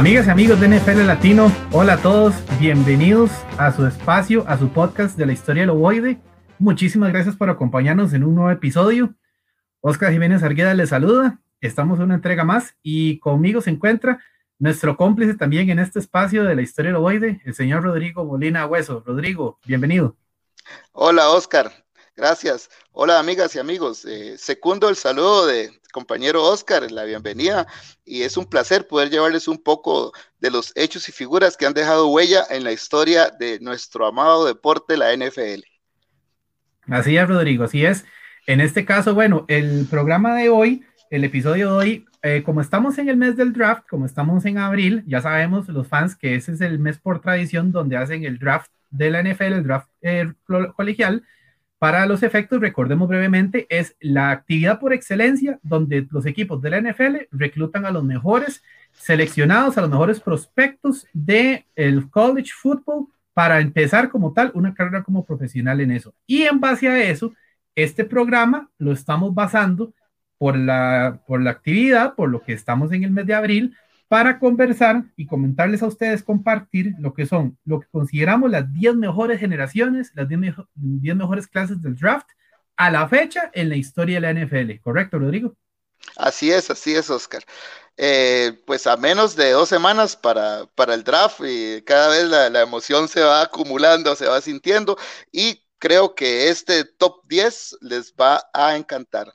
Amigas y amigos de NFL Latino, hola a todos, bienvenidos a su espacio, a su podcast de la historia del ovoide. Muchísimas gracias por acompañarnos en un nuevo episodio. Oscar Jiménez Argueda les saluda, estamos en una entrega más y conmigo se encuentra nuestro cómplice también en este espacio de la historia del ovoide, el señor Rodrigo Molina Hueso. Rodrigo, bienvenido. Hola Oscar, gracias. Hola amigas y amigos, eh, el saludo de compañero Oscar, la bienvenida y es un placer poder llevarles un poco de los hechos y figuras que han dejado huella en la historia de nuestro amado deporte, la NFL. Así es, Rodrigo, así es. En este caso, bueno, el programa de hoy, el episodio de hoy, eh, como estamos en el mes del draft, como estamos en abril, ya sabemos los fans que ese es el mes por tradición donde hacen el draft de la NFL, el draft eh, colegial. Para los efectos, recordemos brevemente, es la actividad por excelencia donde los equipos de la NFL reclutan a los mejores seleccionados, a los mejores prospectos del el college football para empezar como tal una carrera como profesional en eso. Y en base a eso, este programa lo estamos basando por la, por la actividad, por lo que estamos en el mes de abril, para conversar y comentarles a ustedes, compartir lo que son, lo que consideramos las 10 mejores generaciones, las 10, mejores clases del draft a la fecha en la historia de la NFL. ¿Correcto, Rodrigo? Así es, así es, Oscar. Eh, pues a menos de dos semanas para, para el draft cada vez la, la, emoción se va acumulando, se va sintiendo y creo que este top 10 les va a encantar.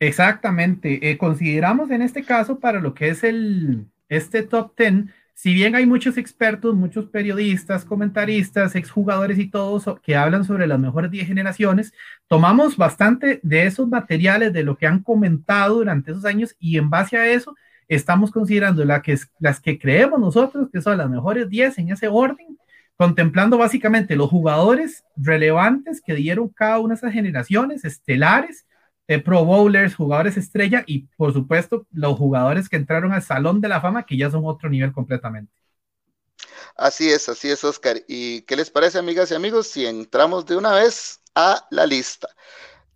Exactamente. Eh, consideramos en este caso para lo que es el, este top 10, si bien hay muchos expertos, muchos periodistas, comentaristas, exjugadores y todos que hablan sobre las mejores 10 generaciones, tomamos bastante de esos materiales, de lo que han comentado durante esos años y en base a eso estamos considerando la que, las que creemos nosotros que son las mejores 10 en ese orden, contemplando básicamente los jugadores relevantes que dieron cada una de esas generaciones estelares eh, Pro Bowlers, jugadores estrella y por supuesto los jugadores que entraron al Salón de la Fama que ya son otro nivel completamente. Así es, así es, Oscar. ¿Y qué les parece, amigas y amigos, si entramos de una vez a la lista?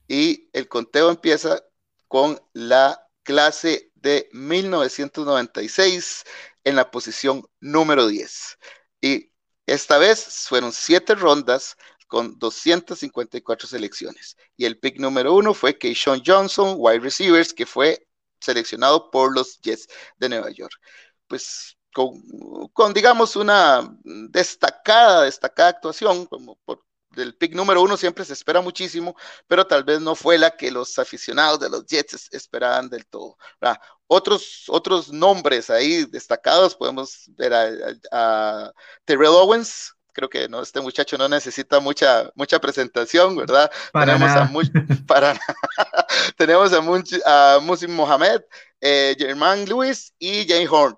Y el conteo empieza con la clase de 1996 en la posición número 10. Y esta vez fueron siete rondas, con 254 selecciones. Y el pick número uno fue Keyshawn Johnson, wide receivers, que fue seleccionado por los Jets de Nueva York. Pues con, digamos, una destacada, destacada actuación, como por del pick número uno siempre se espera muchísimo, pero tal vez no fue la que los aficionados de los Jets esperaban del todo. Otros, otros nombres ahí destacados, podemos ver a Terrell Owens, creo que no, este muchacho no necesita mucha, mucha presentación, ¿verdad? tenemos, A para, tenemos a, Musim Mohamed, eh, Germán Lewis y Jane Horn.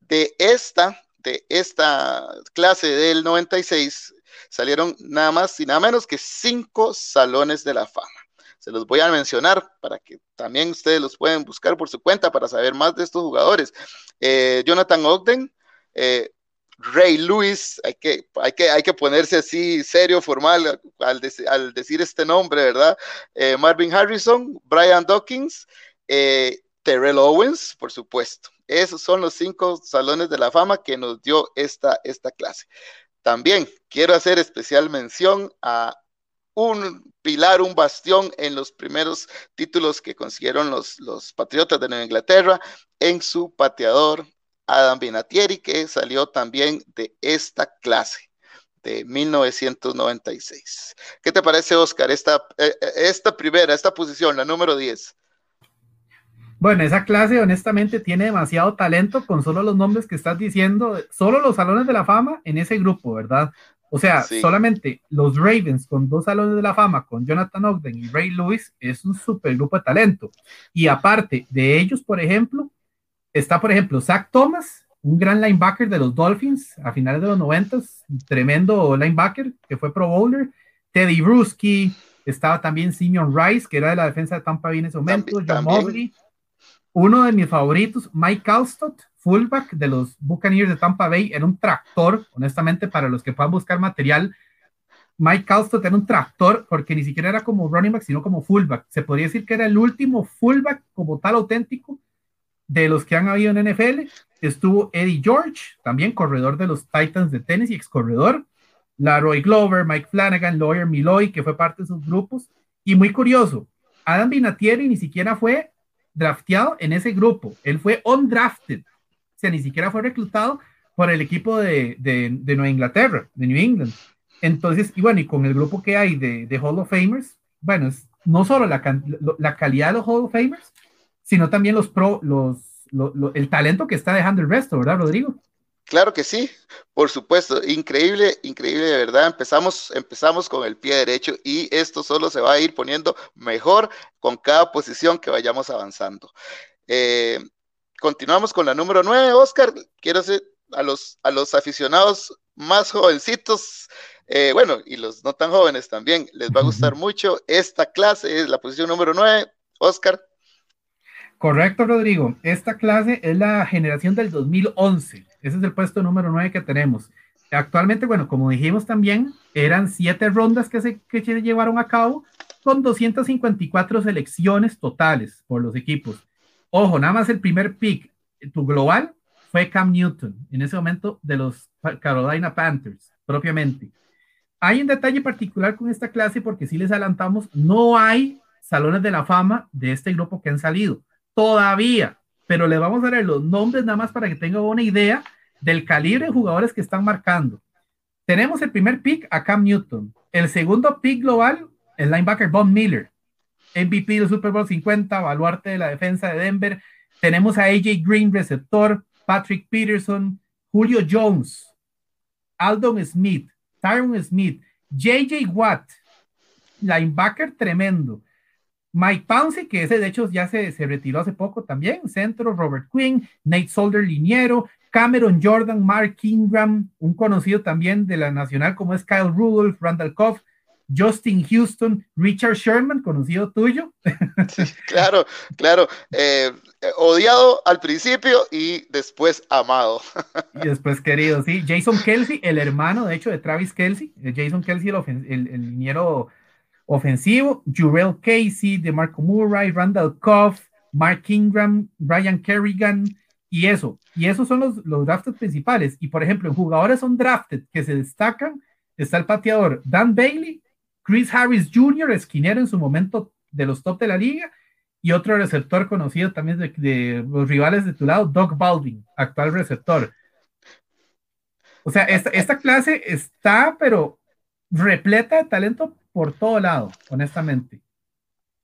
De esta, de esta clase del 96 salieron nada más y nada menos que cinco salones de la fama. Se los voy a mencionar para que también ustedes los pueden buscar por su cuenta para saber más de estos jugadores. Eh, Jonathan Ogden, eh, Ray Lewis, hay que, hay que, hay que ponerse así serio, formal al, decir este nombre, ¿verdad? Eh, Marvin Harrison, Brian Dawkins, eh, Terrell Owens, por supuesto. Esos son los cinco salones de la fama que nos dio esta, esta clase. También quiero hacer especial mención a un pilar, un bastión en los primeros títulos que consiguieron los, los Patriotas de Nueva Inglaterra en su pateador Adam Vinatieri, que salió también de esta clase de 1996. ¿Qué te parece, Oscar, esta, eh, eh, esta primera, esta posición, la número 10? Bueno, esa clase honestamente tiene demasiado talento con solo los nombres que estás diciendo, solo los salones de la fama en ese grupo, ¿verdad? O sea, solamente los Ravens con dos salones de la fama, con Jonathan Ogden y Ray Lewis, es un super grupo de talento. Y aparte de ellos, por ejemplo, Está, por ejemplo, Zach Thomas, un gran linebacker de los Dolphins a finales de los 90, tremendo linebacker que fue Pro Bowler. Teddy Bruschi, estaba también Simeon Rice, que era de la defensa de Tampa Bay en ese momento. John Mobley. Uno de mis favoritos, Mike Alstott, fullback de los Buccaneers de Tampa Bay, era un tractor, honestamente, para los que puedan buscar material. Mike Alstott era un tractor porque ni siquiera era como running back, sino como fullback. Se podría decir que era el último fullback como tal auténtico de los que han habido en NFL, estuvo Eddie George, también corredor de los Titans de tenis y ex corredor, Laroy Glover, Mike Flanagan, Lawyer Miloy, que fue parte de sus grupos, y muy curioso, Adam Vinatieri ni siquiera fue drafteado en ese grupo, él fue undrafted, o sea, ni siquiera fue reclutado por el equipo de, de, Nueva Inglaterra, de New England. Entonces, y bueno, y con el grupo que hay de, de Hall of Famers, bueno, es no solo la, la, calidad de los Hall of Famers, sino también los pro, los, el talento que está dejando el resto, ¿verdad, Rodrigo? Claro que sí, por supuesto, increíble, increíble de verdad. Empezamos, empezamos con el pie derecho y esto solo se va a ir poniendo mejor con cada posición que vayamos avanzando. Eh, continuamos con la número 9, Oscar. Quiero hacer a los, a los aficionados más jovencitos, eh, bueno, y los no tan jóvenes también, les va a gustar mucho. Esta clase es la posición número 9, Oscar. Correcto, Rodrigo. Esta clase es la generación del 2011. Ese es el puesto número 9 que tenemos. Actualmente, bueno, como dijimos también, eran siete rondas que se, que llevaron a cabo con 254 selecciones totales por los equipos. Ojo, nada más el primer pick, tu global, fue Cam Newton, en ese momento de los Carolina Panthers, propiamente. Hay un detalle particular con esta clase porque si les adelantamos, no hay salones de la fama de este grupo que han salido todavía, pero les vamos a dar los nombres nada más para que tengan una idea del calibre de jugadores que están marcando. Tenemos el primer pick a Cam Newton, el segundo pick global, el linebacker Bob Miller, MVP del Super Bowl 50, baluarte de la defensa de Denver. Tenemos a AJ Green, receptor, Patrick Peterson, Julio Jones, Aldon Smith, Tyron Smith, JJ Watt, linebacker tremendo. Mike Pouncey, que ese de hecho ya se, se, retiró hace poco también, centro, Robert Quinn, Nate Solder, liniero, Cameron Jordan, Mark Ingram, un conocido también de la nacional como es Kyle Rudolph, Randall Koff, Justin Houston, Richard Sherman, conocido tuyo. claro, claro. Eh, odiado al principio y después amado. y después querido, sí. Jason Kelsey, el hermano, de hecho, de Travis Kelsey. Eh, Jason Kelsey, el, el, el liniero ofensivo. Jurel Casey, DeMarco Murray, Randall Koff, Mark Ingram, Brian Kerrigan. Y eso, y esos son los, los drafted principales. Y por ejemplo, en jugadores son drafted que se destacan, está el pateador Dan Bailey, Chris Harris Jr., esquinero en su momento de los top de la liga, y otro receptor conocido también de, los rivales de tu lado, Doug Baldwin, actual receptor. O sea, esta, esta clase está, pero repleta de talento por todo lado, honestamente.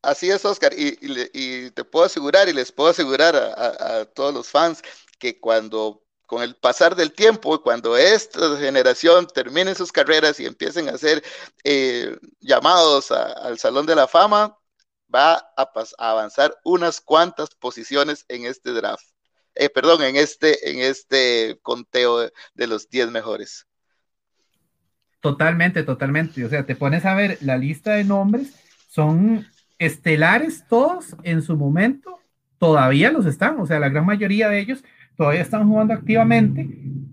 Así es, Oscar, y, te puedo asegurar y les puedo asegurar a, todos los fans que cuando con el pasar del tiempo, cuando esta generación termine sus carreras y empiecen a ser eh, llamados al Salón de la Fama, va a, avanzar unas cuantas posiciones en este draft. Eh, perdón, en este, en este conteo de, los 10 mejores. Totalmente, totalmente. O sea, te pones a ver la lista de nombres, son estelares todos en su momento, todavía los están, o sea, la gran mayoría de ellos todavía están jugando activamente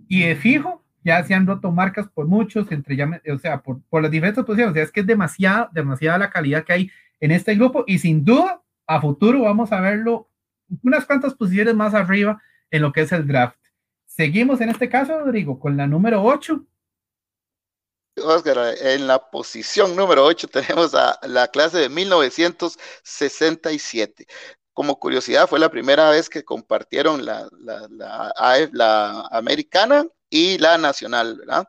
y de fijo ya se han roto marcas por muchos, entre ya, o sea, por, por las diferentes posiciones, o sea, es que es demasiada, demasiada la calidad que hay en este grupo y sin duda a futuro vamos a verlo unas cuantas posiciones más arriba en lo que es el draft. Seguimos en este caso, Rodrigo, con la número 8. Oscar, en la posición número 8 tenemos a la clase de 1967 como curiosidad, fue la primera vez que compartieron la, la, americana y la nacional, ¿verdad?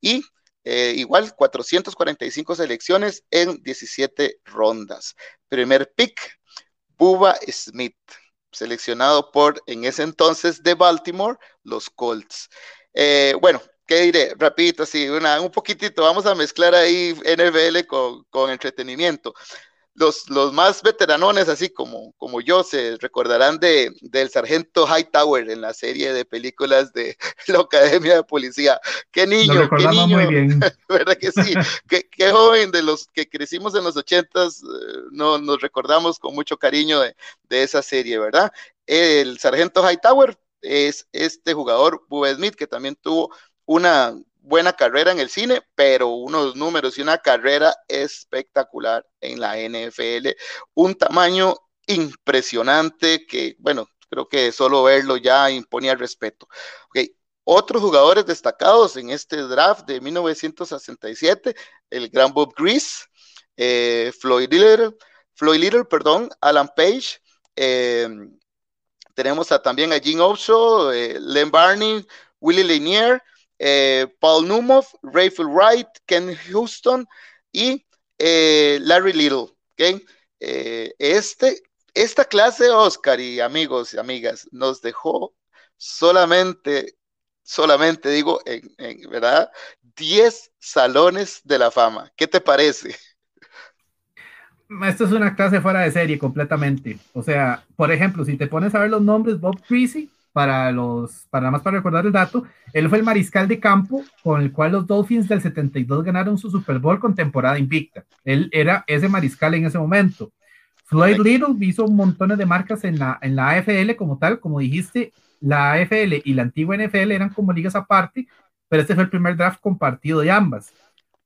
Y eh, igual 445 selecciones en 17 rondas. Primer pick, Bubba Smith, seleccionado por, en ese entonces, de Baltimore, los Colts. Eh, bueno, ¿qué diré? Rapidito, así, una, un poquitito, vamos a mezclar ahí NBL con, con entretenimiento los, los más veteranones, así como, como yo, se recordarán de, del sargento Hightower en la serie de películas de la Academia de Policía. Qué niño, qué niño, muy bien. ¿verdad que sí? qué, qué, joven de los que crecimos en los ochentas, eh, no, nos recordamos con mucho cariño de, de esa serie, ¿verdad? El sargento Hightower es este jugador, Bubba Smith, que también tuvo una buena carrera en el cine, pero unos números y una carrera espectacular en la NFL. Un tamaño impresionante que, bueno, creo que solo verlo ya imponía respeto. Ok, otros jugadores destacados en este draft de 1967, el gran Bob Grease, eh, Floyd Little, Floyd Little, perdón, Alan Page, eh, tenemos también a Gene Osho, eh, Len Barney, Willie Lanier, Paul Numoff, Rayfield Wright, Ken Houston y Larry Little. ¿okay? este, esta clase, Oscar y amigos y amigas, nos dejó solamente solamente digo, en, ¿verdad? 10 salones de la fama. ¿Qué te parece? Esto es una clase fuera de serie completamente. O sea, por ejemplo, si te pones a ver los nombres, Bob Creasy, para los, para nada más para recordar el dato, él fue el mariscal de campo con el cual los Dolphins del 72 ganaron su Super Bowl con temporada invicta. Él era ese mariscal en ese momento. Floyd Little hizo montón de marcas en la, en la AFL como tal, como dijiste, la AFL y la antigua NFL eran como ligas aparte, pero este fue el primer draft compartido de ambas.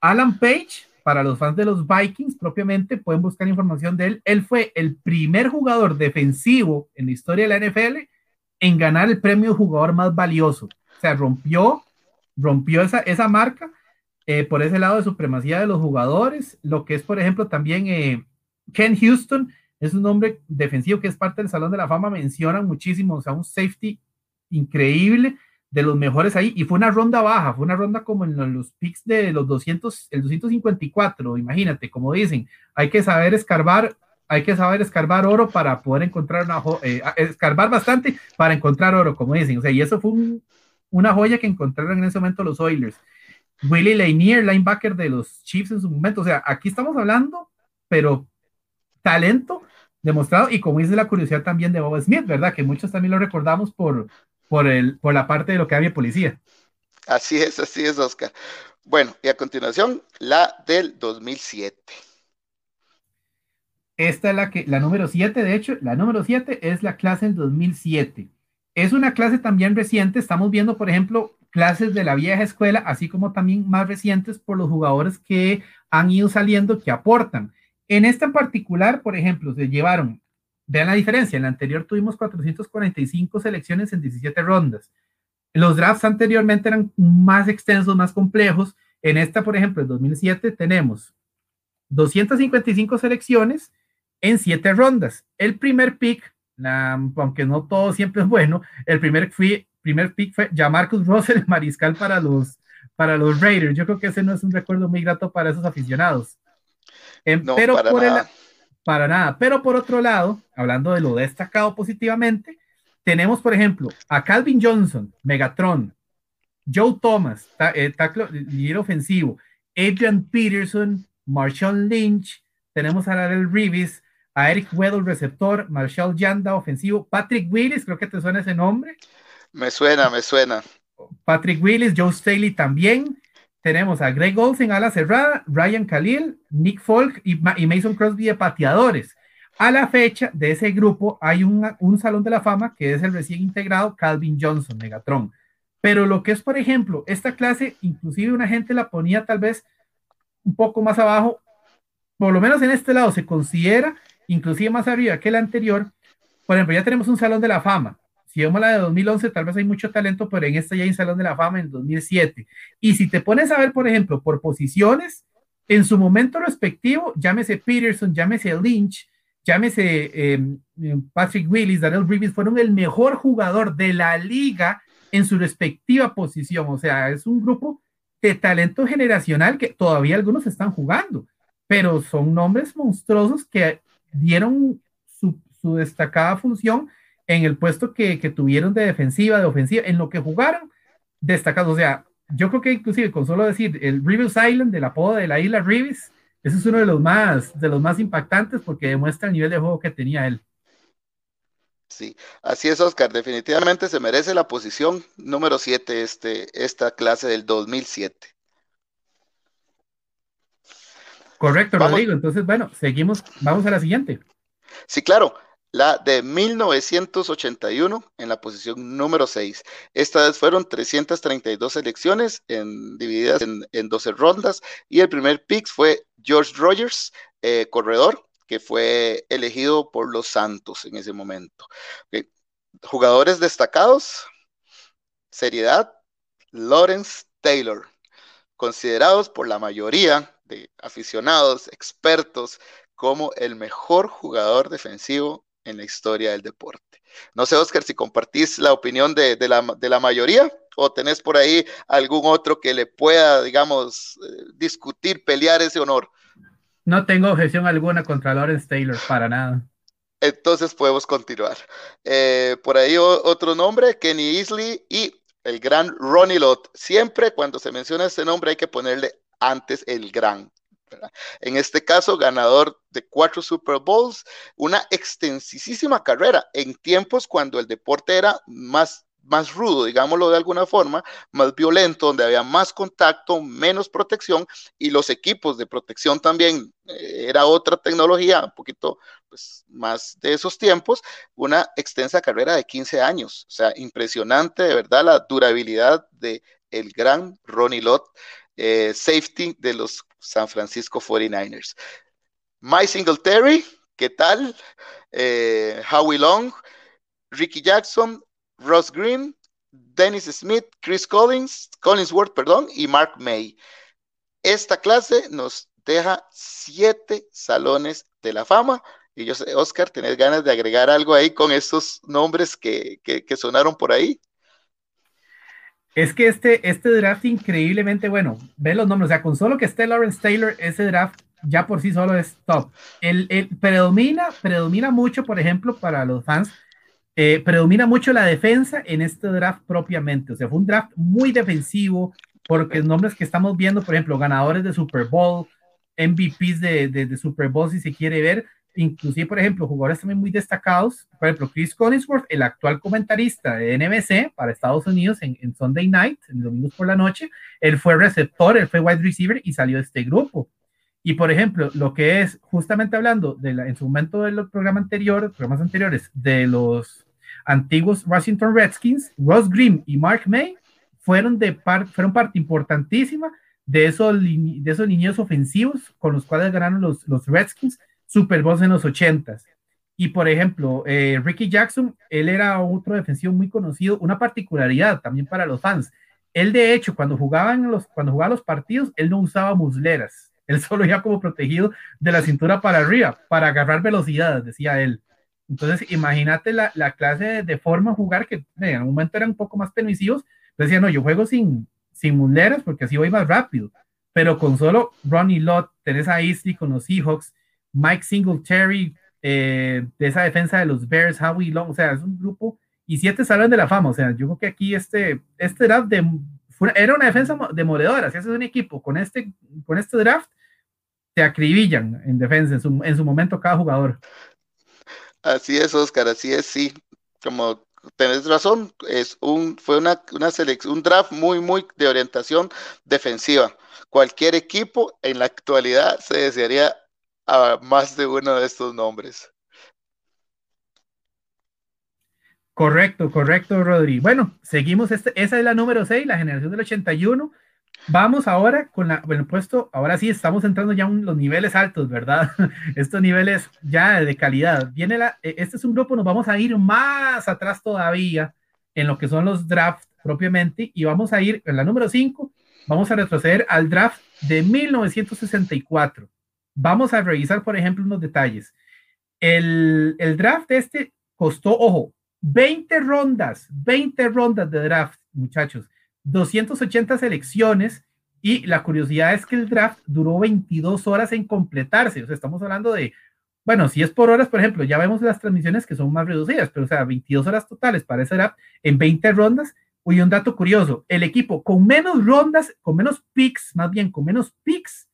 Alan Page, para los fans de los Vikings propiamente, pueden buscar información de él. Él fue el primer jugador defensivo en la historia de la NFL en ganar el premio jugador más valioso. O sea, rompió, rompió esa, esa marca eh, por ese lado de supremacía de los jugadores. Lo que es, por ejemplo, también eh, Ken Houston, es un hombre defensivo que es parte del Salón de la Fama, mencionan muchísimo, o sea, un safety increíble, de los mejores ahí, y fue una ronda baja, fue una ronda como en los picks de los 200, el 254, imagínate, como dicen, hay que saber escarbar, hay que saber escarbar oro para poder encontrar una, eh, escarbar bastante para encontrar oro, como dicen, o sea, y eso fue una joya que encontraron en ese momento los Oilers. Willie Lanier, linebacker de los Chiefs en su momento, o sea, aquí estamos hablando, pero talento demostrado, y como dice la curiosidad también de Bob Smith, ¿verdad? Que muchos también lo recordamos por, por, el, por la parte de lo que había policía. Así es, así es, Oscar. Bueno, y a continuación, la del 2007. Esta es la que, la número 7, de hecho, la número 7 es la clase del 2007. Es una clase también reciente, estamos viendo, por ejemplo, clases de la vieja escuela, así como también más recientes por los jugadores que han ido saliendo, que aportan. En esta en particular, por ejemplo, se llevaron Vean la diferencia, en la anterior tuvimos 445 selecciones en 17 rondas. Los drafts anteriormente eran más extensos, más complejos. En esta, por ejemplo, en 2007 tenemos 255 selecciones en 7 rondas. El primer pick, aunque no todo siempre es bueno, el primer, primer pick fue ya Marcus Russell, mariscal para los, para los Raiders. Yo creo que ese no es un recuerdo muy grato para esos aficionados. Em, pero por el, para nada. Pero por otro lado, hablando de lo destacado positivamente, tenemos, por ejemplo, a Calvin Johnson, Megatron, Joe Thomas, eh, líder ofensivo, Adrian Peterson, Marshall Lynch, tenemos a Darrell Reeves, a Eric Weddle, receptor, Marshall Yanda, ofensivo, Patrick Willis, creo que te suena ese nombre. Me suena, me suena. Patrick Willis, Joe Staley también, tenemos a Greg Olsen a la cerrada, Ryan Khalil, Nick Folk y, Mason Crosby de pateadores. A la fecha de ese grupo hay un salón de la fama que es el recién integrado Calvin Johnson, Megatron. Pero lo que es, por ejemplo, esta clase, inclusive una gente la ponía tal vez un poco más abajo, por lo menos en este lado se considera inclusive más arriba que el anterior. Por ejemplo, ya tenemos un salón de la fama, si vemos la de 2011, tal vez hay mucho talento, pero en esta ya hay un Salón de la Fama en 2007. Y si te pones a ver, por ejemplo, por posiciones, en su momento respectivo, llámese Peterson, llámese Lynch, llámese em, em, Patrick Willis, Daniel Reeves, fueron el mejor jugador de la liga en su respectiva posición. O sea, es un grupo de talento generacional que todavía algunos están jugando, pero son nombres monstruosos que dieron su, destacada función en el puesto que, tuvieron de defensiva, de ofensiva, en lo que jugaron, destacados. O sea, yo creo que inclusive con solo decir el Reeves Island, del apodo de la isla Reeves, ese es uno de los más, de los más impactantes porque demuestra el nivel de juego que tenía él. Sí, así es, Oscar. Definitivamente se merece la posición número 7 este, esta clase del 2007. Correcto, Rodrigo. Entonces, bueno, seguimos. Vamos a la siguiente. Sí, claro la de 1981 en la posición número 6. Estas fueron 332 elecciones divididas en, 12 rondas y el primer pick fue George Rogers, eh, corredor, que fue elegido por los Santos en ese momento. jugadores destacados, seriedad, Lawrence Taylor, considerados por la mayoría de aficionados, expertos, como el mejor jugador defensivo en la historia del deporte. No sé, Oscar, si compartís la opinión de, la, mayoría o tenés por ahí algún otro que le pueda, digamos, eh, discutir, pelear ese honor. No tengo objeción alguna contra Lawrence Taylor, para nada. Entonces podemos continuar. Eh, por ahí otro nombre, Kenny Easley y el gran Ronnie Lott. Siempre cuando se menciona este nombre hay que ponerle antes el gran. En este caso, ganador de cuatro Super Bowls, una extensísima carrera en tiempos cuando el deporte era más más rudo, digámoslo de alguna forma, más violento, donde había más contacto, menos protección y los equipos de protección también eh, era otra tecnología, un poquito pues, más de esos tiempos, una extensa carrera de 15 años, o sea, impresionante de verdad la durabilidad de el gran Ronnie Lott, eh, safety de los San Francisco 49ers. Mike Singletary, ¿qué tal? Eh, Howie Long, Ricky Jackson, Ross Green, Dennis Smith, Chris Collins, Collinsworth, perdón, y Mark May. Esta clase nos deja siete salones de la fama. Y yo sé, Oscar, ¿tenés ganas de agregar algo ahí con estos nombres que, que sonaron por ahí? Es que este, este draft increíblemente bueno, ve los nombres, o sea, con solo que esté Lawrence Taylor, ese draft ya por sí solo es top. El, el predomina, predomina mucho, por ejemplo, para los fans, eh, predomina mucho la defensa en este draft propiamente. O sea, fue un draft muy defensivo, porque nombres que estamos viendo, por ejemplo, ganadores de Super Bowl, MVPs de, de Super Bowl, si se quiere ver, inclusive, por ejemplo, jugadores también muy destacados, por ejemplo, Chris Collinsworth, el actual comentarista de NBC para Estados Unidos en, Sunday Night, en domingos por la noche, él fue receptor, él fue wide receiver y salió de este grupo. Y por ejemplo, lo que es justamente hablando de la, en su momento de los programas anteriores, programas anteriores de los antiguos Washington Redskins, Ross Grimm y Mark May fueron, de fueron parte importantísima de esos, de esos niños ofensivos con los cuales ganaron los, los Redskins Super en los 80 Y por ejemplo, eh, Ricky Jackson, él era otro defensivo muy conocido, una particularidad también para los fans. Él, de hecho, cuando jugaban los, cuando jugaba los partidos, él no usaba musleras. Él solo iba como protegido de la cintura para arriba, para agarrar velocidad, decía él. Entonces, imagínate la, la clase de, forma de jugar que en algún momento eran un poco más permisivos. Decía, no, yo juego sin, sin musleras porque así voy más rápido. Pero con solo Ronnie Lott, Teresa Eastley con los Seahawks, Mike Singletary, eh, de esa defensa de los Bears, Howie Long, o sea, es un grupo, y siete salen de la fama, o sea, yo creo que aquí este, este draft era una defensa demoledora, si haces un equipo con este, con este draft, te acribillan en defensa en su, en su momento cada jugador. Así es, Oscar, así es, sí, como tenés razón, es un, fue una, una selección, un draft muy, muy de orientación defensiva. Cualquier equipo en la actualidad se desearía a más de uno de estos nombres. Correcto, correcto, Rodri. Bueno, seguimos, este, esa es la número 6, la generación del 81. Vamos ahora con la, bueno, puesto, ahora sí estamos entrando ya en los niveles altos, ¿verdad? Estos niveles ya de calidad. Viene la, e, este es un grupo, nos vamos a ir más atrás todavía en lo que son los drafts propiamente y vamos a ir en la número 5, vamos a retroceder al draft de 1964. Vamos a revisar, por ejemplo, unos detalles. El, el draft este costó, ojo, 20 rondas, 20 rondas de draft, muchachos, 280 selecciones y la curiosidad es que el draft duró 22 horas en completarse. O sea, estamos hablando de, bueno, si es por horas, por ejemplo, ya vemos las transmisiones que son más reducidas, pero o sea, 22 horas totales para ese draft en 20 rondas. Uy, un dato curioso, el equipo con menos rondas, con menos picks, más bien con menos picks,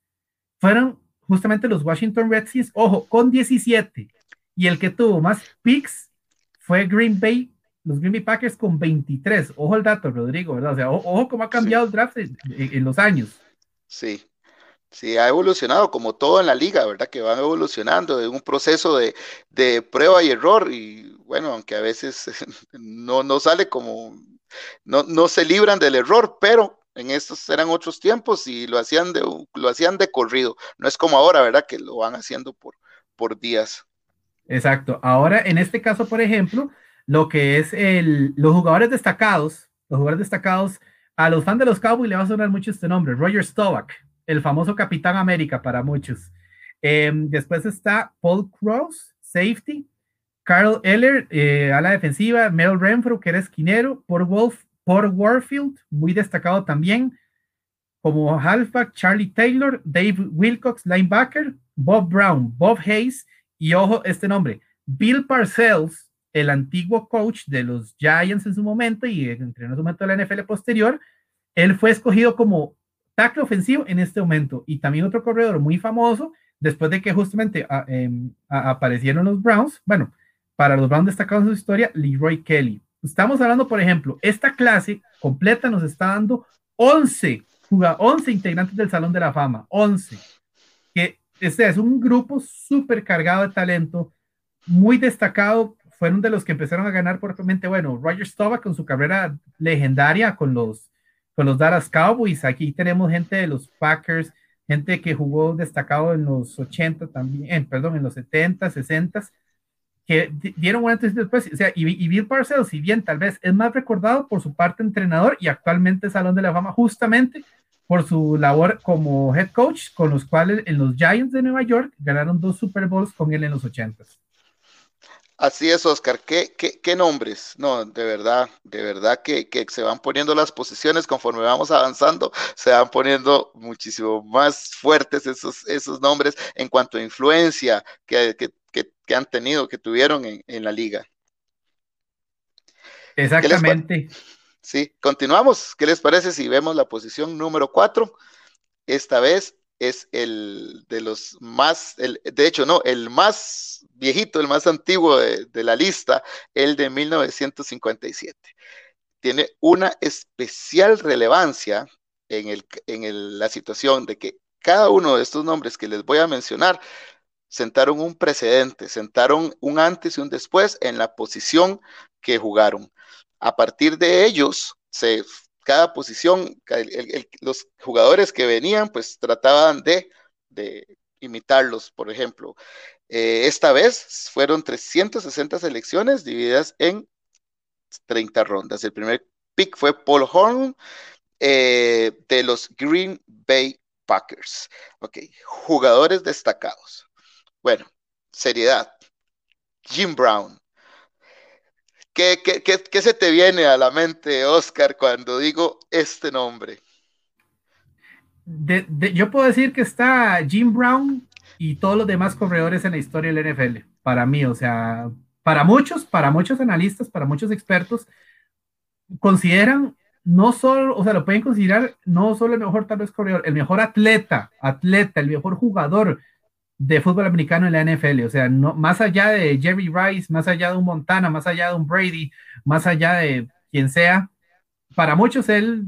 fueron justamente los Washington Redskins, ojo, con 17. Y el que tuvo más picks fue Green Bay, los Green Bay Packers con 23. Ojo el dato, Rodrigo, ¿verdad? O sea, ojo, cómo ha cambiado el draft en, los años. Sí, Sí, ha evolucionado como todo en la liga, ¿verdad? Que van evolucionando en un proceso de, de, prueba y error y bueno, aunque a veces no, no sale como, no, no se libran del error, pero en estos eran otros tiempos y lo hacían de, lo hacían de corrido. No es como ahora, ¿verdad? Que lo van haciendo por, por días. Exacto. Ahora, en este caso, por ejemplo, lo que es el, los jugadores destacados, los jugadores destacados, a los fans de los Cowboys le va a sonar mucho este nombre, Roger Staubach, el famoso Capitán América para muchos. Em, después está Paul Cross, safety, Carl Eller, eh, a la defensiva, Mel Renfro, que era esquinero, por Wolf, por Warfield, muy destacado también, como halfback, Charlie Taylor, Dave Wilcox, linebacker, Bob Brown, Bob Hayes, y ojo, este nombre, Bill Parcells, el antiguo coach de los Giants en su momento y entrenó en su momento de la NFL posterior, él fue escogido como tackle ofensivo en este momento. Y también otro corredor muy famoso, después de que justamente ah, em, aparecieron los Browns, bueno, para los Browns destacados en su historia, Leroy Kelly. Estamos hablando, por ejemplo, esta clase completa nos está dando 11, 11 integrantes del Salón de la Fama, 11. Que este es un grupo súper cargado de talento, muy destacado fueron de los que empezaron a ganar propiamente, bueno, Roger Staubach con su carrera legendaria con los, con los Dallas Cowboys, aquí tenemos gente de los Packers, gente que jugó destacado en los 80 también, perdón, en los 70, 60, que dieron un antes y después, o sea, y, y, Bill Parcells, si bien tal vez es más recordado por su parte entrenador y actualmente Salón de la Fama justamente por su labor como head coach, con los cuales en los Giants de Nueva York ganaron dos Super Bowls con él en los 80. Así es, Oscar. ¿Qué, qué, nombres? No, de verdad, de verdad que, se van poniendo las posiciones conforme vamos avanzando, se van poniendo muchísimo más fuertes esos, esos nombres en cuanto a influencia que, han tenido, que tuvieron en, la liga. Exactamente. Sí, continuamos. ¿Qué les parece si vemos la posición número cuatro? Esta vez es el de los más, el, de hecho, no, el más viejito, el más antiguo de, la lista, el de 1957. Tiene una especial relevancia en, el, en la situación de que cada uno de estos nombres que les voy a mencionar sentaron un precedente, sentaron un antes y un después en la posición que jugaron. A partir de ellos, cada posición, los jugadores que venían, pues trataban de, imitarlos, por ejemplo. Eh, esta vez fueron 360 selecciones divididas en 30 rondas. El primer pick fue Paul Horn eh, de los Green Bay Packers. Ok, jugadores destacados. Bueno, seriedad. Jim Brown, ¿Qué, se te viene a la mente, Oscar, cuando digo este nombre? yo puedo decir que está Jim Brown y todos los demás corredores en la historia del NFL, para mí, o sea, para muchos, para muchos analistas, para muchos expertos, consideran no solo, o sea, lo pueden considerar no solo el mejor tal vez corredor, el mejor atleta, atleta, el mejor jugador, de fútbol americano en la NFL. O sea, no, más allá de Jerry Rice, más allá de un Montana, más allá de un Brady, más allá de quien sea, para muchos él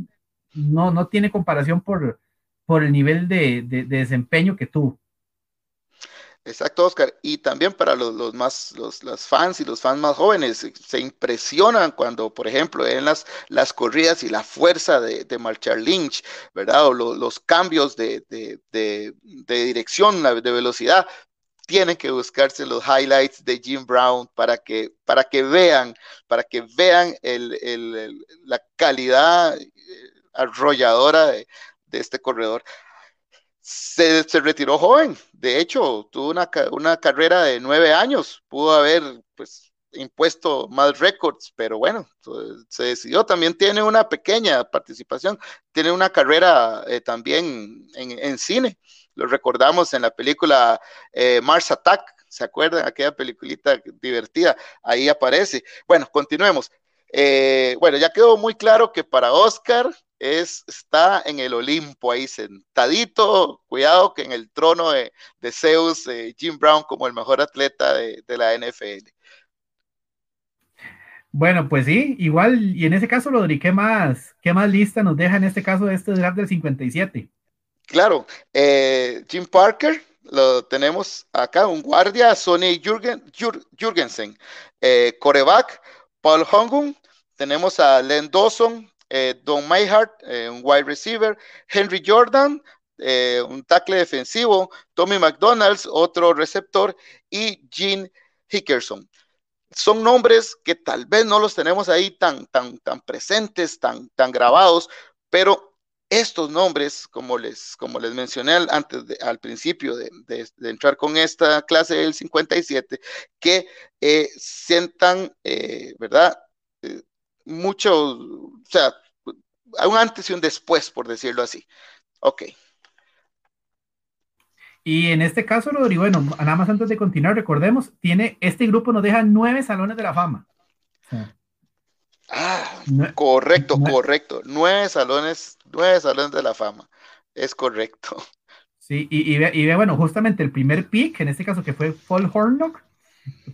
no, no tiene comparación por, por el nivel de, de desempeño que tuvo. Exacto, Oscar. Y también para los, más, los fans y los fans más jóvenes, se, impresionan cuando, por ejemplo, ven las, las corridas y la fuerza de, de marchar Lynch, ¿verdad? O los cambios de, dirección, de velocidad. Tienen que buscarse los highlights de Jim Brown para que, para que vean, para que vean la calidad eh, arrolladora de este corredor se, retiró joven. De hecho, tuvo una, una, carrera de nueve años. Pudo haber, pues, impuesto más récords, pero bueno, se decidió. También tiene una pequeña participación. Tiene una carrera eh, también en, cine. Lo recordamos en la película eh, Mars Attack. ¿Se acuerdan? Aquella peliculita divertida. Ahí aparece. Bueno, continuemos. Eh, bueno, ya quedó muy claro que para Oscar es, está en el Olimpo ahí sentadito, cuidado que en el trono de, Zeus, eh, Jim Brown como el mejor atleta de, la NFL. Bueno, pues sí, igual, y en ese caso, Rodri, ¿qué más, qué más lista nos deja en este caso este draft del 57? Claro, eh, Jim Parker, lo tenemos acá, un guardia, Sonny Jürgen, Jürgensen, eh, coreback, Paul Hongun, tenemos a Len Dawson, eh, Don Mayhart, eh, un wide receiver, Henry Jordan, eh, un tackle defensivo, Tommy McDonald's, otro receptor, y Gene Hickerson. son nombres que tal vez no los tenemos ahí tan, tan, tan presentes, tan, tan grabados, pero estos nombres, como les, como les mencioné antes al principio de, entrar con esta clase del 57, que sientan, ¿verdad? Mucho, o sea, un antes y un después, por decirlo así. Ok. Y en este caso, Rodrigo, bueno, nada más antes de continuar, recordemos, tiene, este grupo nos deja nueve salones de la fama. ah, correcto, correcto. Nueve salones, nueve salones de la fama. Es correcto. Sí, y, y, bueno, justamente el primer pick, en este caso que fue Paul Hornock,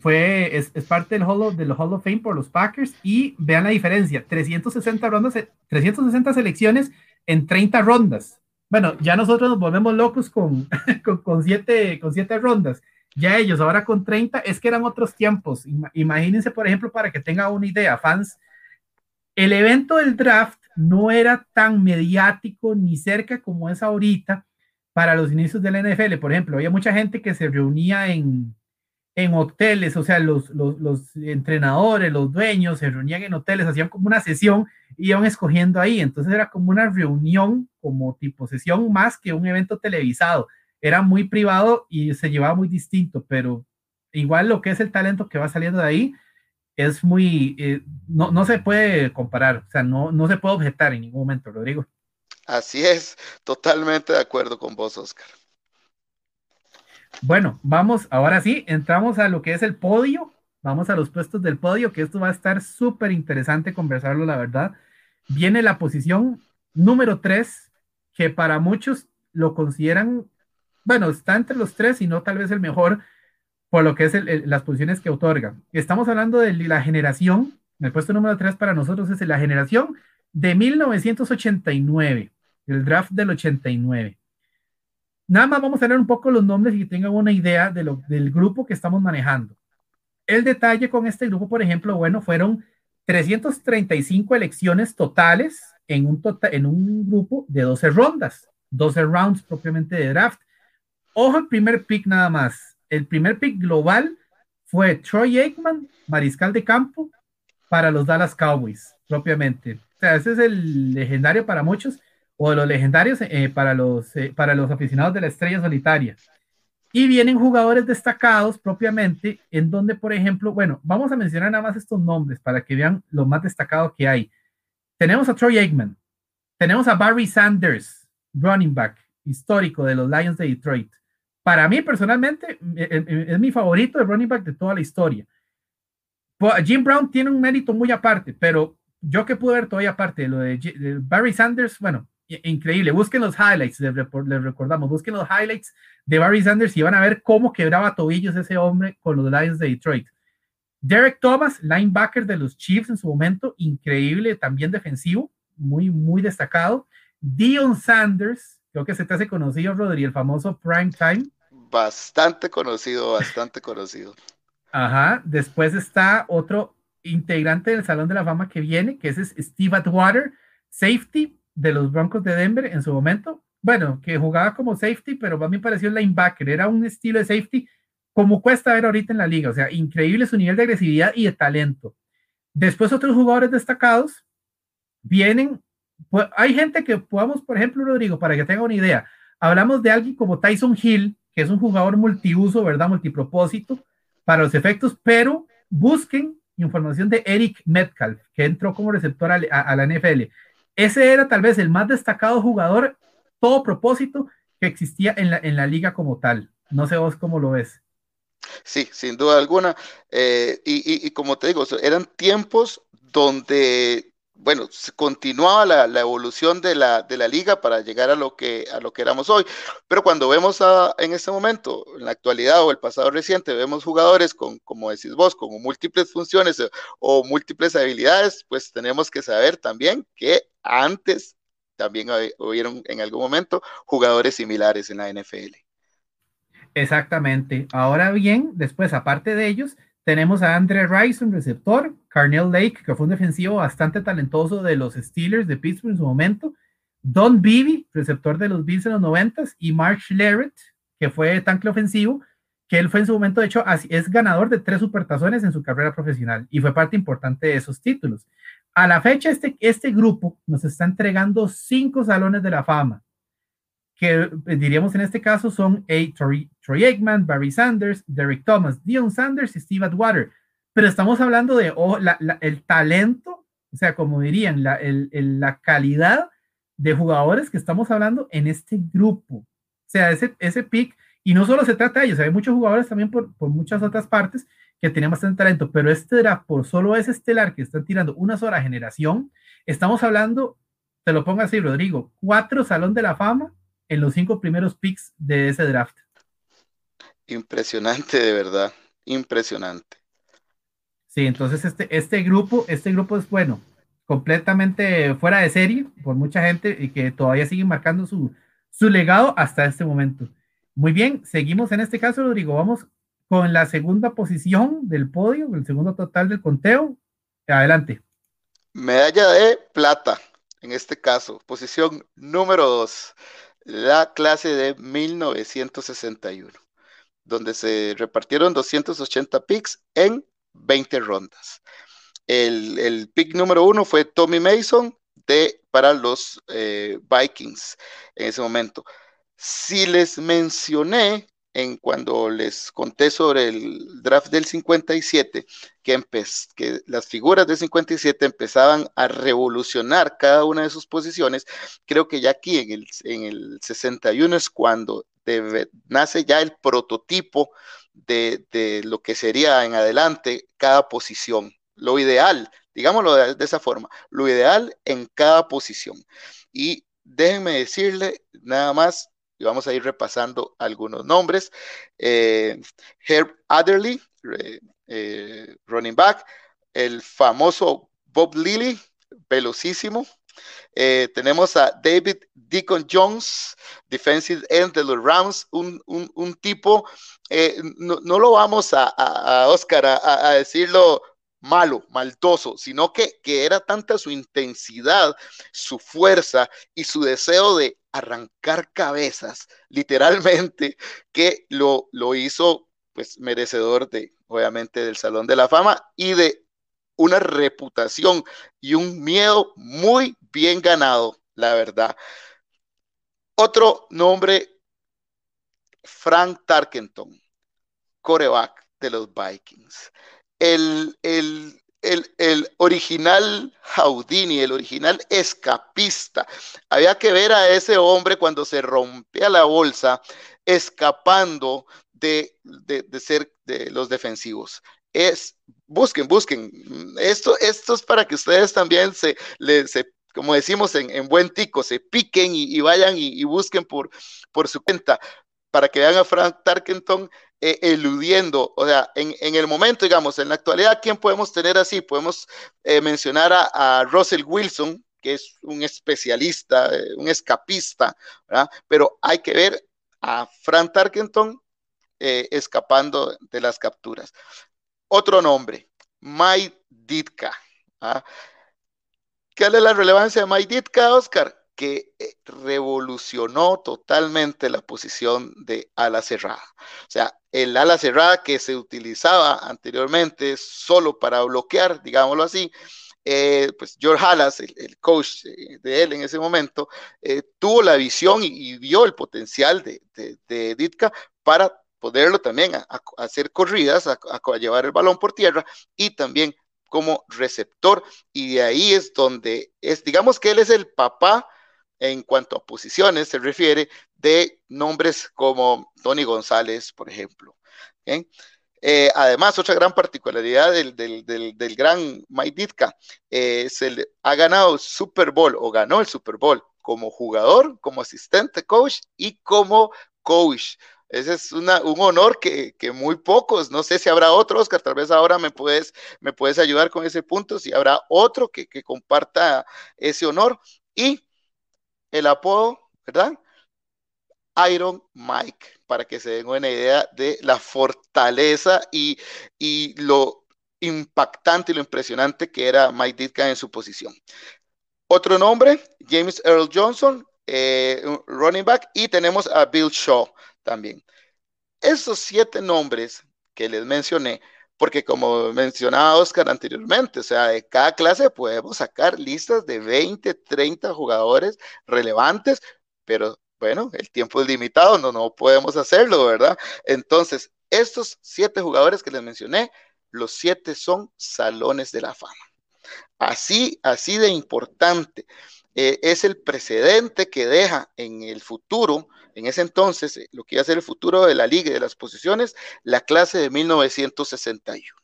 fue, es, parte del Hall, of, del Hall of Fame por los Packers, y vean la diferencia, 360 rondas, 360 selecciones en 30 rondas. Bueno, ya nosotros nos volvemos locos con, con, siete, con siete rondas. Ya ellos ahora con 30, es que eran otros tiempos. Imagínense, por ejemplo, para que tengan una idea, fans, el evento del draft no era tan mediático ni cerca como es ahorita para los inicios de la NFL. Por ejemplo, había mucha gente que se reunía en, en hoteles, o sea, los, los, entrenadores, los dueños se reunían en hoteles, hacían como una sesión y iban escogiendo ahí. Entonces era como una reunión, como tipo sesión más que un evento televisado. Era muy privado y se llevaba muy distinto, pero igual lo que es el talento que va saliendo de ahí es muy, eh, no, no se puede comparar, o sea, no, no se puede objetar en ningún momento, Rodrigo. Así es, totalmente de acuerdo con vos, Oscar. Bueno, vamos, ahora sí, entramos a lo que es el podio. Vamos a los puestos del podio, que esto va a estar súper interesante conversarlo, la verdad. Viene la posición número 3, que para muchos lo consideran, bueno, está entre los tres y no tal vez el mejor por lo que es las posiciones que otorga. Estamos hablando de la generación, el puesto número 3 para nosotros es la generación de 1989, el draft del 89. Nada más vamos a leer un poco los nombres y que tengan una idea de lo, del grupo que estamos manejando. El detalle con este grupo, por ejemplo, bueno, fueron 335 elecciones totales en un, tota-, en un grupo de 12 rondas, 12 rounds propiamente de draft. Ojo, el primer pick nada más. El primer pick global fue Troy Aikman, mariscal de campo, para los Dallas Cowboys, propiamente. O sea, ese es el legendario para muchos o de los legendarios eh, para, los, eh, para los aficionados de la estrella solitaria. Y vienen jugadores destacados propiamente, en donde, por ejemplo, bueno, vamos a mencionar nada más estos nombres para que vean lo más destacado que hay. Tenemos a Troy Aikman, tenemos a Barry Sanders, running back histórico de los Lions de Detroit. Para mí, personalmente, eh, es mi favorito de running back de toda la historia. Jim Brown tiene un mérito muy aparte, pero yo que pude ver todavía aparte de lo de Barry Sanders, bueno, increíble. Busquen los highlights, les, recordamos, busquen los highlights de Barry Sanders y van a ver cómo quebraba tobillos ese hombre con los Lions de Detroit. Derek Thomas, linebacker de los Chiefs en su momento, increíble, también defensivo, muy, muy destacado. Dion Sanders, creo que se te hace conocido, Rodri, el famoso Prime Time. Bastante conocido, bastante conocido. Ajá, después está otro integrante del Salón de la Fama que viene, que es Steve Atwater, safety, de los Broncos de Denver en su momento. Bueno, que jugaba como safety, pero a mí me pareció linebacker. Era un estilo de safety como cuesta ver ahorita en la liga. O sea, increíble su nivel de agresividad y de talento. Después otros jugadores destacados vienen. Pues, hay gente que podamos, por ejemplo, Rodrigo, para que tenga una idea, hablamos de alguien como Tyson Hill, que es un jugador multiuso, ¿verdad? Multipropósito para los efectos, pero busquen información de Eric Metcalf, que entró como receptor a la NFL ese era tal vez el más destacado jugador, todo propósito, que existía en la, en la liga como tal. No sé vos cómo lo ves. Sí, sin duda alguna. Eh, y, y, como te digo, eran tiempos donde bueno, continuaba la, evolución de la, de la, liga para llegar a lo, que, a lo que éramos hoy. Pero cuando vemos en este momento, en la actualidad o el pasado reciente, vemos jugadores con, como decís vos, con múltiples funciones o, o múltiples habilidades, pues tenemos que saber también que antes también hubieron en algún momento jugadores similares en la NFL. Exactamente. Ahora bien, después, aparte de ellos, tenemos a Andre Rice, un receptor, Carnell Lake, que fue un defensivo bastante talentoso de los Steelers de Pittsburgh en su momento, Don Beebe, receptor de los Bills en los 90 y Mark Schlereth, que fue tanque ofensivo, que él fue en su momento, de hecho, es ganador de tres supertazones en su carrera profesional y fue parte importante de esos títulos. A la fecha, este, este grupo nos está entregando cinco salones de la fama, que eh, diríamos en este caso son a, Troy, Aikman, Barry Sanders, Derek Thomas, Dion Sanders y Steve Atwater. Pero estamos hablando de oh, el talento, o sea, como dirían, la, la calidad de jugadores que estamos hablando en este grupo. O sea, ese, ese pick, y no solo se trata de ellos, hay muchos jugadores también por, por muchas otras partes que tienen bastante talento, pero este draft, por solo ese estelar que están tirando una sola generación, estamos hablando, te lo pongo así, Rodrigo, cuatro Salón de la Fama en los cinco primeros picks de ese draft. Impresionante, de verdad, impresionante. Sí, entonces este, este grupo, este grupo es bueno, completamente fuera de serie por mucha gente y que todavía sigue marcando su, su legado hasta este momento. Muy bien, seguimos en este caso, Rodrigo. Vamos con la segunda posición del podio, el segundo total del conteo. Adelante. Medalla de plata, en este caso, posición número 2, la clase de 1961, donde se repartieron 280 picks en 20 rondas. El, pick número uno fue Tommy Mason de, para los eh, Vikings en ese momento. Si les mencioné en cuando les conté sobre el draft del 57, que, que las figuras del 57 empezaban a revolucionar cada una de sus posiciones, creo que ya aquí en el, en el 61 es cuando nace ya el prototipo de, de, lo que sería en adelante cada posición. Lo ideal, digámoslo de, de esa forma, lo ideal en cada posición. Y déjenme decirle nada más y vamos a ir repasando algunos nombres. Eh, Herb Adderley, eh, running back, el famoso Bob Lilly, velocísimo. Eh, tenemos a David Deacon Jones, defensive end de los Rams, un, tipo, no, lo vamos a, Oscar a, decirlo malo, maltoso, sino que, que, era tanta su intensidad, su fuerza y su deseo de arrancar cabezas, literalmente, que lo, lo hizo pues merecedor de, obviamente, del Salón de la Fama y de una reputación y un miedo muy bien ganado, la verdad. Otro nombre, Frank Tarkenton, coreback de los Vikings. El, el, el, original Houdini, el original escapista. Había que ver a ese hombre cuando se rompía la bolsa escapando de, ser de los defensivos. Es, busquen, busquen. Esto, esto es para que ustedes también se, como decimos en, buen tico, se piquen y, vayan y, busquen por, por su cuenta para que vean a Frank Tarkenton eh, eludiendo, o sea, en, el momento, digamos, en la actualidad, ¿quién podemos tener así? Podemos eh, mencionar a, Russell Wilson, que es un especialista, eh, un escapista. Pero hay que ver a Frank Tarkenton escapando de las capturas. Otro nombre, Mike Ditka. ¿ah? ¿Qué es la relevancia de Mike Ditka, Oscar? que revolucionó totalmente la posición de ala cerrada. O sea, el ala cerrada que se utilizaba anteriormente solo para bloquear, digámoslo así, eh, pues George Halas, el, coach de él en ese momento, eh, tuvo la visión y, vio el potencial de, de, Ditka para poderlo también hacer corridas, a, llevar el balón por tierra y también como receptor. Y de ahí es donde es, digamos que él es el papá en cuanto a posiciones se refiere de nombres como Tony González, por ejemplo. Eh, además, otra gran particularidad del, gran Mike Ditka, eh, se ha ganado Super Bowl o ganó el Super Bowl como jugador, como asistente coach y como coach. Ese es un honor que, muy pocos, no sé si habrá otro, Oscar, tal vez ahora me puedes, me puedes ayudar con ese punto, si habrá otro que, que comparta ese honor. Y el apodo, ¿verdad? Iron Mike, para que se den una idea de la fortaleza y, lo impactante y lo impresionante que era Mike Ditka en su posición. Otro nombre, James Earl Johnson, eh, running back, y tenemos a Bill Shaw también. esos siete nombres que les mencioné, porque como mencionaba Oscar anteriormente, o sea, de cada clase podemos sacar listas de 20, 30 jugadores relevantes, pero bueno, el tiempo es limitado, no, no podemos hacerlo, ¿verdad? Entonces, estos siete jugadores que les mencioné, los siete son salones de la fama. Así, así de importante. Eh, es el precedente que deja en el futuro, en ese entonces, eh, lo que iba a ser el futuro de la liga y de las posiciones, la clase de 1961.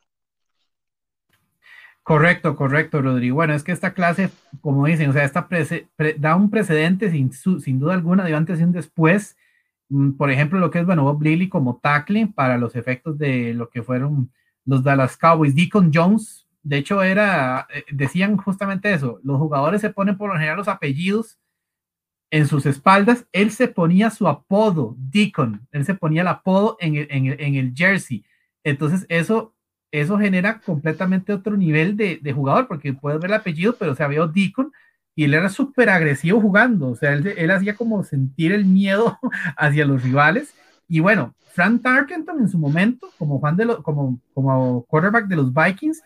Correcto, correcto, Rodrigo. Bueno, es que esta clase, como dicen, o sea, esta da un precedente sin, sin duda alguna de antes y un después. Mm, por ejemplo, lo que es, bueno, Bob Lilly como tackling para los efectos de lo que fueron los Dallas Cowboys. Deacon Jones, de hecho, era, eh, decían justamente eso, los jugadores se ponen por lo general los apellidos en sus espaldas, él se ponía su apodo, Deacon, él se ponía el apodo en el, en el, jersey. Entonces, eso, eso genera completamente otro nivel de, de, jugador, porque puedes ver el apellido, pero se había Deacon y él era súper agresivo jugando, o sea, él, él, hacía como sentir el miedo hacia los rivales. Y bueno, Frank Tarkenton en su momento, como, fan de lo, como, como quarterback de los Vikings,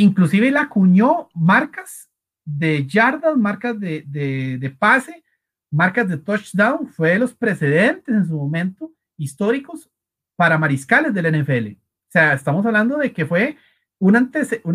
Inclusive él acuñó marcas de yardas, marcas de, de, pase, marcas de touchdown. Fue de los precedentes en su momento históricos para mariscales del NFL. O sea, estamos hablando de que fue un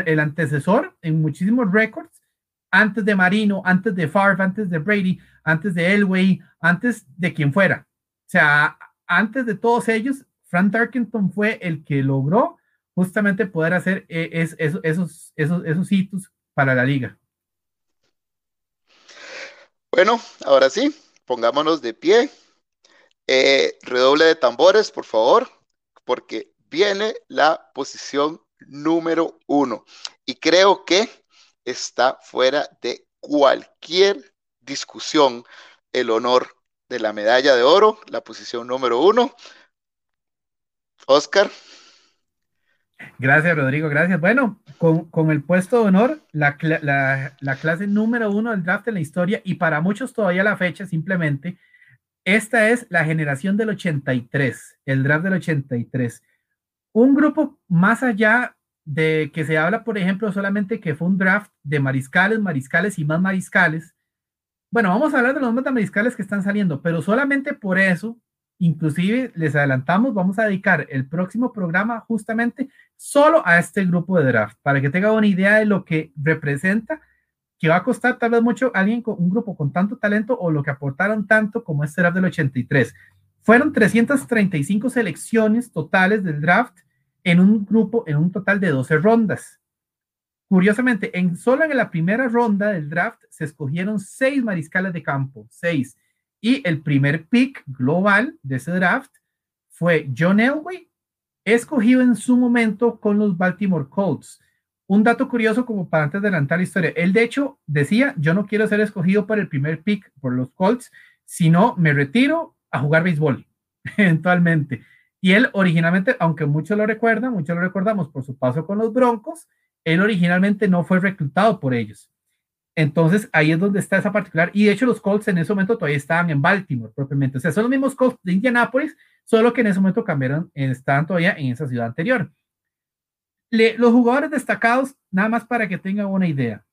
el antecesor en muchísimos récords antes de Marino, antes de Favre, antes de Brady, antes de Elway, antes de quien fuera. O sea, antes de todos ellos, Frank Tarkenton fue el que logró justamente poder hacer eh, esos, esos, esos hitos para la liga. Bueno, ahora sí, pongámonos de pie. Eh, redoble de tambores, por favor, porque viene la posición número uno. Y creo que está fuera de cualquier discusión el honor de la medalla de oro, la posición número uno. Oscar. Gracias, Rodrigo, gracias. Bueno, con, el puesto de honor, la, clase número uno del draft en la historia y para muchos todavía la fecha simplemente, esta es la generación del 83, el draft del 83. Un grupo más allá de que se habla, por ejemplo, solamente que fue un draft de mariscales, mariscales y más mariscales. Bueno, vamos a hablar de los mariscales que están saliendo, pero solamente por eso Inclusive les adelantamos, vamos a dedicar el próximo programa justamente solo a este grupo de draft, para que tenga una idea de lo que representa, que va a costar tal vez mucho alguien con un grupo con tanto talento o lo que aportaron tanto como este draft del 83. Fueron 335 selecciones totales del draft en un grupo, en un total de 12 rondas. Curiosamente, en solo en la primera ronda del draft se escogieron seis mariscales de campo, seis y el primer pick global de ese draft fue John Elway, escogido en su momento con los Baltimore Colts. Un dato curioso como para antes de adelantar la historia. Él de hecho decía, yo no quiero ser escogido para el primer pick por los Colts, sino me retiro a jugar béisbol eventualmente. Y él originalmente, aunque muchos lo recuerdan, muchos lo recordamos por su paso con los Broncos, él originalmente no fue reclutado por ellos. Entonces ahí es donde está esa particular. Y de hecho los Colts en ese momento todavía estaban en Baltimore propiamente. O sea, son los mismos Colts de Indianapolis, solo que en ese momento cambiaron, estaban todavía en esa ciudad anterior. los jugadores destacados, nada más para que tengan una idea.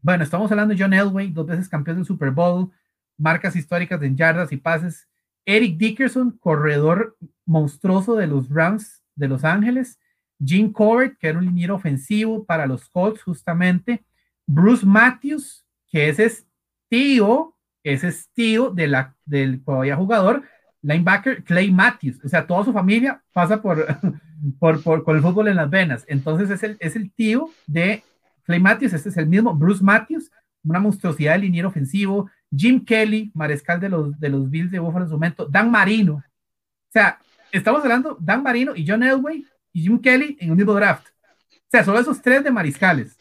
Bueno, estamos hablando de John Elway, dos veces campeón del Super Bowl, marcas históricas en yardas y pases. Eric Dickerson, corredor monstruoso de los Rams de Los Ángeles. Jim Covert, que era un liniero ofensivo para los Colts justamente. Bruce Matthews, que ese es tío, ese es tío de la, del todavía jugador, linebacker Clay Matthews. O sea, toda su familia pasa por, por, por, con el fútbol en las venas. Entonces es el, es el tío de Clay Matthews, este es el mismo Bruce Matthews, una monstruosidad de liniero ofensivo. Jim Kelly, mariscal de los, de los Bills de Buffalo en su momento. Dan Marino. O sea, estamos hablando Dan Marino y John Elway y Jim Kelly en un mismo draft. O sea, son esos tres de mariscales.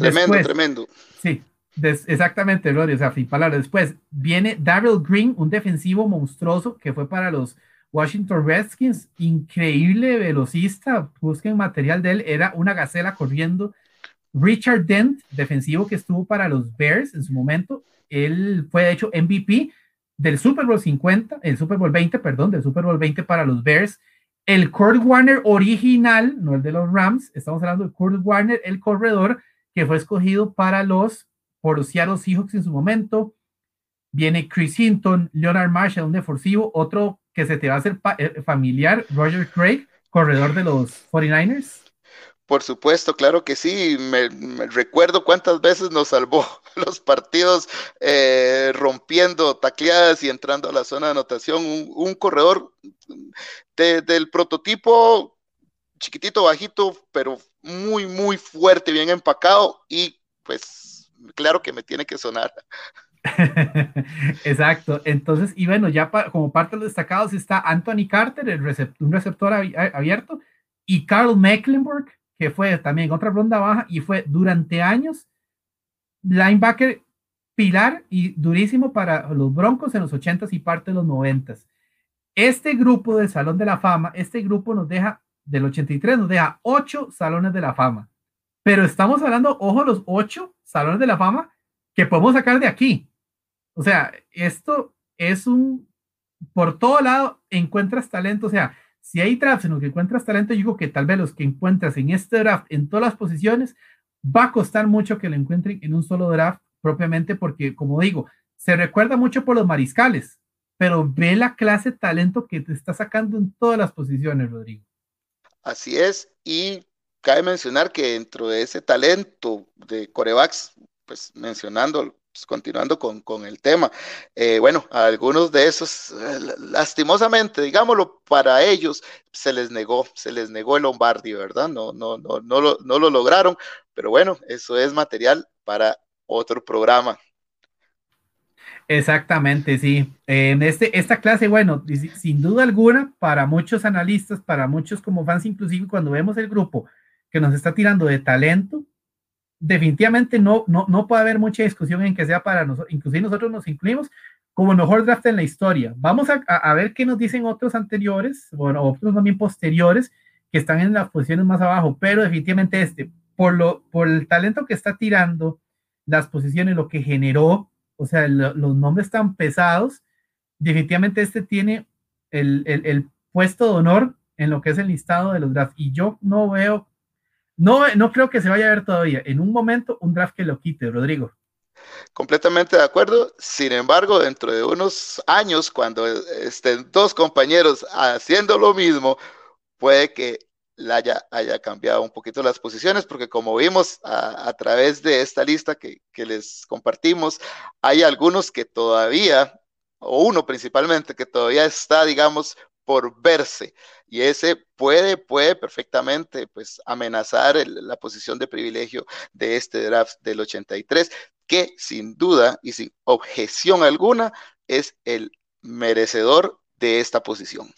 Tremendo, tremendo. Sí, exactamente, Rodri, o sea, fin palabras. Después viene Daryl Green, un defensivo monstruoso que fue para los Washington Redskins, increíble velocista, busquen material de él, era una gacela corriendo. Richard Dent, defensivo que estuvo para los Bears en su momento, él fue de hecho MVP. del Super Bowl 50, el Super Bowl 20, perdón, del Super Bowl 20 para los Bears. El Kurt Warner original, no el de los Rams, estamos hablando de Kurt Warner, el corredor que fue escogido para los Seattle Seahawks en su momento. Viene Chris Hinton, Leonard Marshall, un defensivo, otro que se te va a hacer eh, familiar, Roger Craig, corredor de los 49ers. Por supuesto, claro que sí. Me, recuerdo cuántas veces nos salvó los partidos eh, rompiendo tacleadas y entrando a la zona de anotación. Un, corredor del prototipo chiquitito, bajito, pero muy, muy fuerte, bien empacado y pues claro que me tiene que sonar. Exacto. Entonces, y bueno, ya como parte de los destacados está Anthony Carter, el un receptor abierto, y Carl Mecklenburg, que fue también otra ronda baja y fue durante años linebacker pilar y durísimo para los Broncos en los 80s y parte de los 90s. Este grupo del Salón de la Fama, este grupo nos deja, del 83, nos deja ocho Salones de la Fama. Pero estamos hablando, ojo, los ocho Salones de la Fama que podemos sacar de aquí. O sea, esto es un, por todo lado encuentras talento, o sea, si hay drafts en los que encuentras talento, yo digo que tal vez los que encuentras en este draft, en todas las posiciones, va a costar mucho que lo encuentren en un solo draft propiamente porque, como digo, se recuerda mucho por los mariscales, pero ve la clase talento que te está sacando en todas las posiciones, Rodrigo. Así es, y cabe mencionar que dentro de ese talento de corebacks, pues mencionando pues, continuando con, con, el tema, eh, bueno, algunos de esos, eh, lastimosamente, digámoslo, para ellos se les negó, se les negó el Lombardi, ¿verdad? No, no, no, no, lo, no lo lograron, pero bueno, eso es material para otro programa. Exactamente, sí. En este, esta clase, bueno, sin duda alguna, para muchos analistas, para muchos como fans, inclusive cuando vemos el grupo que nos está tirando de talento, definitivamente no, no, no puede haber mucha discusión en que sea para nosotros, inclusive nosotros nos incluimos como mejor draft en la historia. Vamos a, a, ver qué nos dicen otros anteriores, bueno, otros también posteriores, que están en las posiciones más abajo, pero definitivamente este, por, lo, por el talento que está tirando, las posiciones, lo que generó, o sea, los nombres tan pesados, definitivamente este tiene el, el, el puesto de honor en lo que es el listado de los drafts. Y yo no veo no, no creo que se vaya a ver todavía. En un momento, un draft que lo quite, Rodrigo. Completamente de acuerdo. Sin embargo, dentro de unos años, cuando estén dos compañeros haciendo lo mismo, puede que haya, haya cambiado un poquito las posiciones, porque como vimos a, través de esta lista que, que les compartimos, hay algunos que todavía, o uno principalmente, que todavía está, digamos, por verse y ese puede, puede perfectamente pues amenazar la posición de privilegio de este draft del 83, que sin duda y sin objeción alguna es el merecedor de esta posición.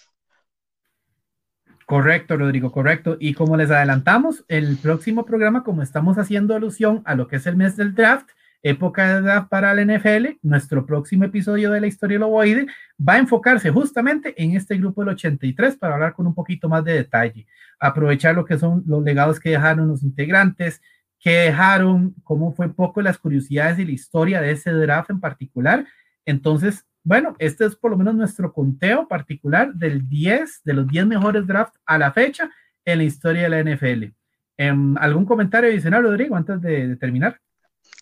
Correcto, Rodrigo, correcto. Y como les adelantamos, el próximo programa, como estamos haciendo alusión a lo que es el mes del draft, época de edad para la NFL, nuestro próximo episodio de la historia Loboide va a enfocarse justamente en este grupo del 83 para hablar con un poquito más de detalle, aprovechar lo que son los legados que dejaron los integrantes, que dejaron, cómo fue poco las curiosidades y la historia de ese draft en particular. Entonces, bueno, este es por lo menos nuestro conteo particular del 10, de los 10 mejores drafts a la fecha en la historia de la NFL. Em, ¿Algún comentario adicional, Rodrigo, antes de terminar?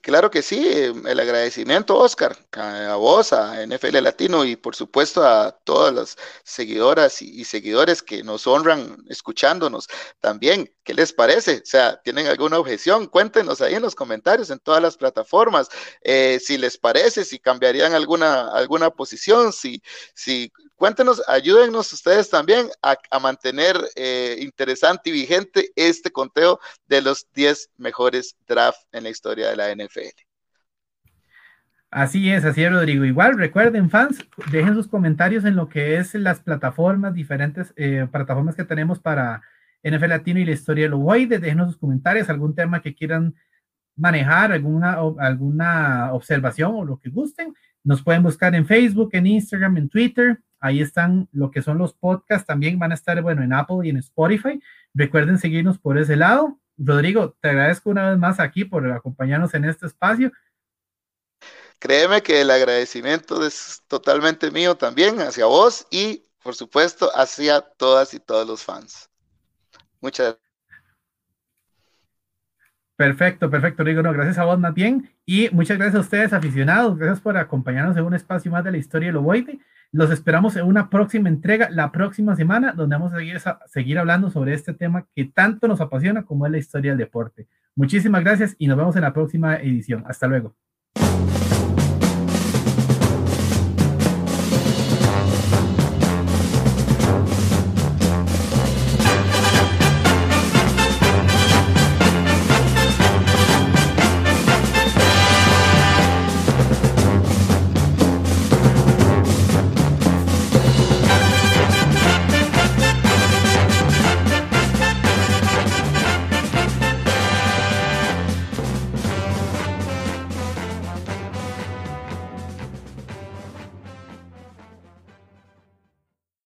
Claro que sí, el agradecimiento, Oscar, a vos, a NFL Latino y por supuesto a todas las seguidoras y, seguidores que nos honran escuchándonos también. ¿Qué les parece? O sea, ¿tienen alguna objeción? Cuéntenos ahí en los comentarios, en todas las plataformas, eh, si les parece, si cambiarían alguna, alguna posición, si, si Cuéntenos, ayúdennos ustedes también a, mantener eh, interesante y vigente este conteo de los 10 mejores drafts en la historia de la NFL. Así es, así es, Rodrigo. Igual, recuerden, fans, dejen sus comentarios en lo que es las plataformas, diferentes eh, plataformas que tenemos para NFL Latino y la historia de Ovoide. Dejen sus comentarios, algún tema que quieran manejar, alguna, alguna observación o lo que gusten. Nos pueden buscar en Facebook, en Instagram, en Twitter. Ahí están lo que son los podcasts. También van a estar, bueno, en Apple y en Spotify. Recuerden seguirnos por ese lado. Rodrigo, te agradezco una vez más aquí por acompañarnos en este espacio. créeme que el agradecimiento es totalmente mío también hacia vos y, por supuesto, hacia todas y todos los fans. Muchas gracias. Perfecto, perfecto, Rigo. No, gracias a vos, bien. Y muchas gracias a ustedes, aficionados. Gracias por acompañarnos en un espacio más de la historia del ovoide. Los esperamos en una próxima entrega la próxima semana, donde vamos a seguir, a seguir hablando sobre este tema que tanto nos apasiona como es la historia del deporte. Muchísimas gracias y nos vemos en la próxima edición. Hasta luego.